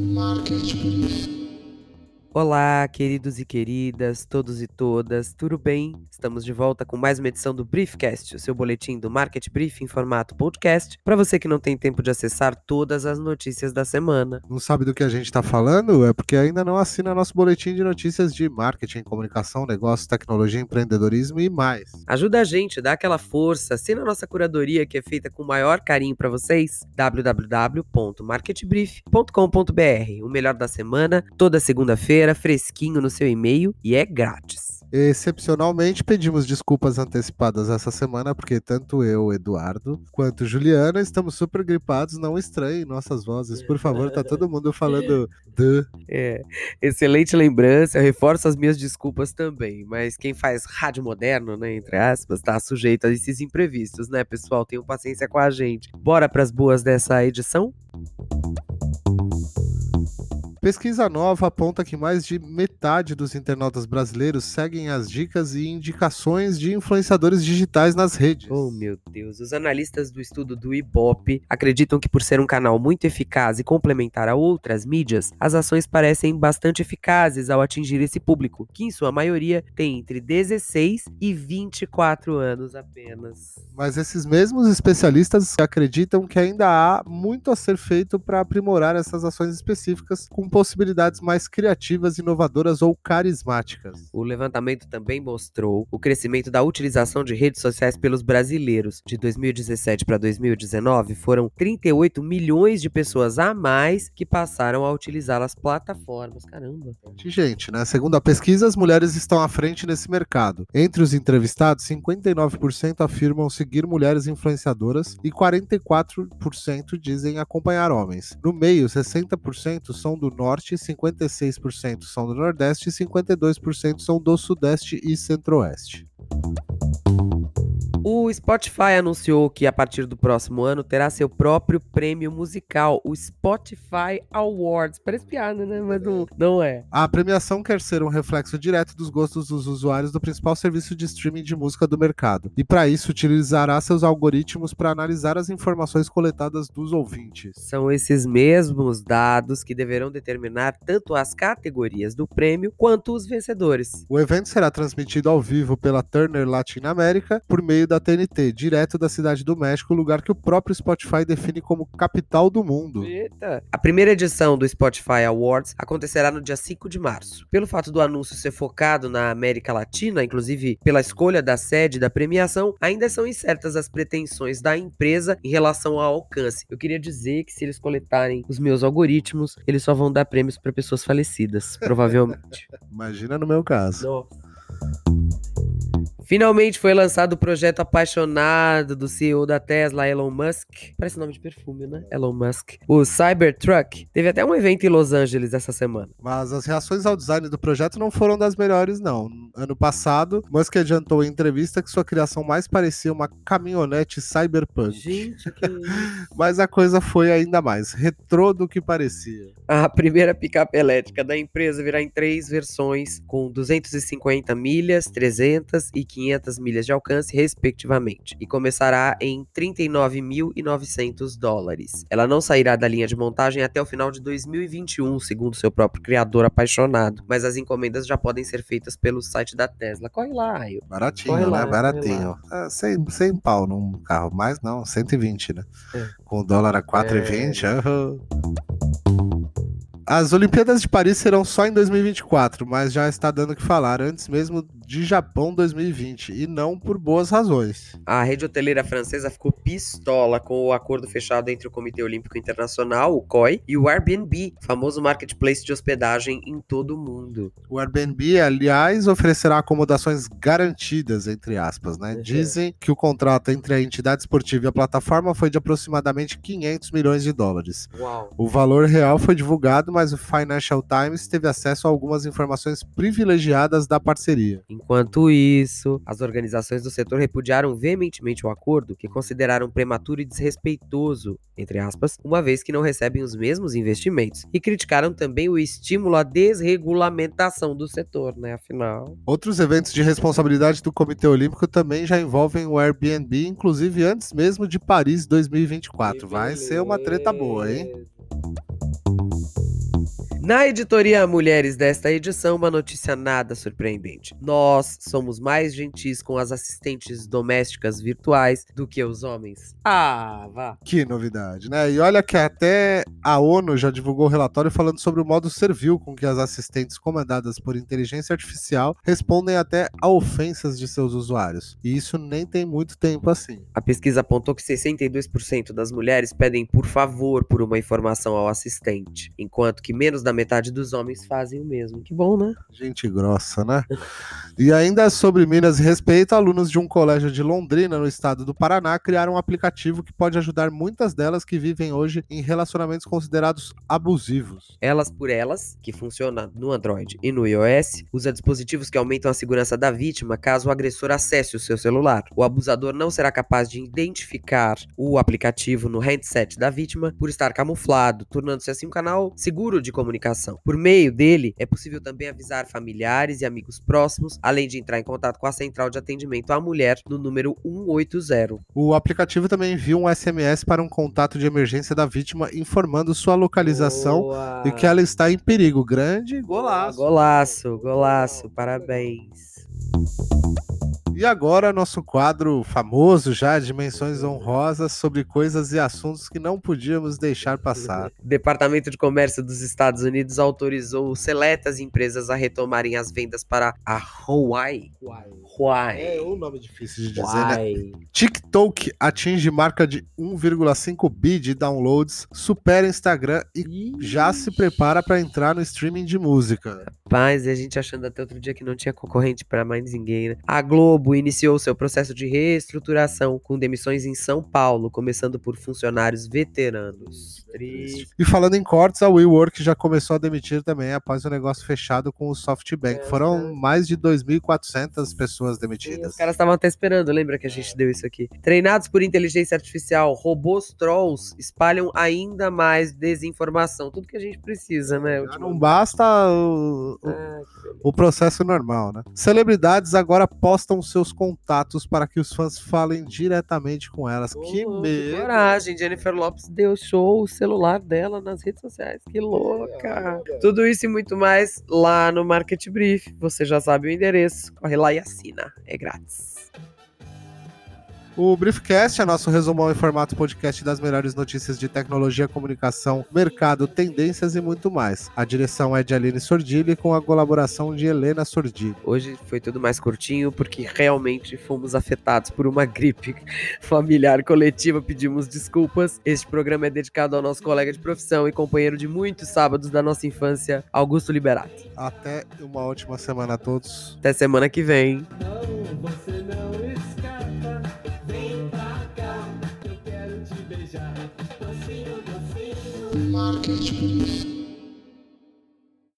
Marketplace. Olá, queridos e queridas, todos e todas, tudo bem? Estamos de volta com mais uma edição do Briefcast, o seu boletim do Market Brief em formato podcast, para você que não tem tempo de acessar todas as notícias da semana. Não sabe do que a gente está falando? É porque ainda não assina nosso boletim de notícias de marketing, comunicação, negócios, tecnologia, empreendedorismo e mais. Ajuda a gente, dá aquela força, assina a nossa curadoria que é feita com o maior carinho para vocês, www.marketbrief.com.br, o melhor da semana, toda segunda-feira fresquinho no seu e-mail e é grátis. Excepcionalmente, pedimos desculpas antecipadas essa semana, porque tanto eu, Eduardo, quanto Juliana estamos super gripados. Não estranhem nossas vozes, por favor, tá todo mundo falando de. É, excelente lembrança, eu reforço as minhas desculpas também, mas quem faz rádio moderno, né, entre aspas, tá sujeito a esses imprevistos, né, pessoal? Tenham paciência com a gente. Bora pras boas dessa edição? Pesquisa nova aponta que mais de metade dos internautas brasileiros seguem as dicas e indicações de influenciadores digitais nas redes. Oh, meu Deus. Os analistas do estudo do Ibope acreditam que, por ser um canal muito eficaz e complementar a outras mídias, as ações parecem bastante eficazes ao atingir esse público, que, em sua maioria, tem entre 16 e 24 anos apenas. Mas esses mesmos especialistas acreditam que ainda há muito a ser feito para aprimorar essas ações específicas com possibilidades mais criativas, inovadoras ou carismáticas. O levantamento também mostrou o crescimento da utilização de redes sociais pelos brasileiros. De 2017 para 2019, foram 38 milhões de pessoas a mais que passaram a utilizar as plataformas. Caramba. Gente, né? Segundo a pesquisa, as mulheres estão à frente nesse mercado. Entre os entrevistados, 59% afirmam seguir mulheres influenciadoras e 44% dizem acompanhar homens. No meio, 60% são do Norte, 56% são do Nordeste e 52% são do Sudeste e Centro-Oeste. O Spotify anunciou que a partir do próximo ano terá seu próprio prêmio musical, o Spotify Awards. Parece piada, né? Mas não, não é. A premiação quer ser um reflexo direto dos gostos dos usuários do principal serviço de streaming de música do mercado. E para isso utilizará seus algoritmos para analisar as informações coletadas dos ouvintes. São esses mesmos dados que deverão determinar tanto as categorias do prêmio quanto os vencedores. O evento será transmitido ao vivo pela Turner Latin America por meio da TNT, direto da cidade do México, lugar que o próprio Spotify define como capital do mundo. Eita! A primeira edição do Spotify Awards acontecerá no dia 5 de março. Pelo fato do anúncio ser focado na América Latina, inclusive pela escolha da sede da premiação, ainda são incertas as pretensões da empresa em relação ao alcance. Eu queria dizer que se eles coletarem os meus algoritmos, eles só vão dar prêmios para pessoas falecidas, provavelmente. Imagina no meu caso. Nossa. Finalmente foi lançado o projeto apaixonado do CEO da Tesla, Elon Musk. Parece nome de perfume, né? Elon Musk. O Cybertruck. Teve até um evento em Los Angeles essa semana. Mas as reações ao design do projeto não foram das melhores, não. Ano passado, Musk adiantou em entrevista que sua criação mais parecia uma caminhonete cyberpunk. Gente, que Mas a coisa foi ainda mais retrô do que parecia. A primeira picape elétrica da empresa virá em três versões, com 250 milhas, 300 e 500 milhas de alcance, respectivamente, e começará em 39.900 dólares. Ela não sairá da linha de montagem até o final de 2021, segundo seu próprio criador apaixonado, mas as encomendas já podem ser feitas pelo site da Tesla. Corre lá, Raio. Baratinho, Corre né? lá, Baratinho. É, 100, 100 pau num carro, mais não, 120, né? É. Com o dólar a 4,20. aham. As Olimpíadas de Paris serão só em 2024, mas já está dando o que falar antes mesmo de Japão 2020 e não por boas razões. A rede hoteleira francesa ficou pistola com o acordo fechado entre o Comitê Olímpico Internacional, o COI, e o Airbnb, famoso marketplace de hospedagem em todo o mundo. O Airbnb, aliás, oferecerá acomodações garantidas, entre aspas, né? Uhum. Dizem que o contrato entre a entidade esportiva e a plataforma foi de aproximadamente 500 milhões de dólares. Uau. O valor real foi divulgado, mas o Financial Times teve acesso a algumas informações privilegiadas da parceria. Enquanto isso, as organizações do setor repudiaram veementemente o acordo, que consideraram prematuro e desrespeitoso, entre aspas, uma vez que não recebem os mesmos investimentos, e criticaram também o estímulo à desregulamentação do setor, né? Afinal. Outros eventos de responsabilidade do Comitê Olímpico também já envolvem o Airbnb, inclusive antes mesmo de Paris 2024. Vai ser uma treta boa, hein? Na editoria Mulheres desta edição, uma notícia nada surpreendente. Nós somos mais gentis com as assistentes domésticas virtuais do que os homens. Ah, vá. Que novidade, né? E olha que até a ONU já divulgou um relatório falando sobre o modo servil com que as assistentes comandadas por inteligência artificial respondem até a ofensas de seus usuários. E isso nem tem muito tempo assim. A pesquisa apontou que 62% das mulheres pedem por favor por uma informação ao assistente, enquanto que menos da metade dos homens fazem o mesmo. Que bom, né? Gente grossa, né? e ainda sobre Minas e respeito, alunos de um colégio de Londrina, no estado do Paraná, criaram um aplicativo que pode ajudar muitas delas que vivem hoje em relacionamentos considerados abusivos. Elas por Elas, que funciona no Android e no iOS, usa dispositivos que aumentam a segurança da vítima caso o agressor acesse o seu celular. O abusador não será capaz de identificar o aplicativo no handset da vítima por estar camuflado, tornando-se assim um canal seguro de comunicação. Por meio dele, é possível também avisar familiares e amigos próximos, além de entrar em contato com a central de atendimento à mulher no número 180. O aplicativo também envia um SMS para um contato de emergência da vítima informando sua localização Boa. e que ela está em perigo. Grande golaço. Golaço, golaço, parabéns. E agora, nosso quadro famoso já, Dimensões Honrosas, sobre coisas e assuntos que não podíamos deixar passar. O Departamento de Comércio dos Estados Unidos autorizou seletas empresas a retomarem as vendas para a Huawei. Huawei. É um nome difícil de dizer, né? TikTok atinge marca de 1,5 bi de downloads, supera Instagram e já se prepara para entrar no streaming de música. Rapaz, e a gente achando até outro dia que não tinha concorrente para mais ninguém, né? A Globo iniciou seu processo de reestruturação com demissões em São Paulo, começando por funcionários veteranos. Triste. E falando em cortes, a WeWork já começou a demitir também após o negócio fechado com o SoftBank. É, Foram mais de 2.400 pessoas Sim, demitidas. os caras estavam até esperando, lembra que a gente deu isso aqui? Treinados por inteligência artificial, robôs trolls espalham ainda mais desinformação. Tudo que a gente precisa, né? Já não basta o, o- Ah, o processo normal, né? Celebridades agora postam seus contatos para que os fãs falem diretamente com elas. que Ô, medo! coragem. Jennifer Lopes deu show o celular dela nas redes sociais. Que louca. Tudo isso e muito mais lá no Market Brief. Você já sabe o endereço. Corre lá e assina. É grátis. O Briefcast é nosso resumão em formato podcast das melhores notícias de tecnologia, comunicação, mercado, tendências e muito mais. A direção é de Aline Sordilli com a colaboração de Helena Sordilli. Hoje foi tudo mais curtinho porque realmente fomos afetados por uma gripe familiar coletiva. Pedimos desculpas. Este programa é dedicado ao nosso colega de profissão e companheiro de muitos sábados da nossa infância, Augusto Liberato. Até uma ótima semana a todos. Até semana que vem. Não, você eu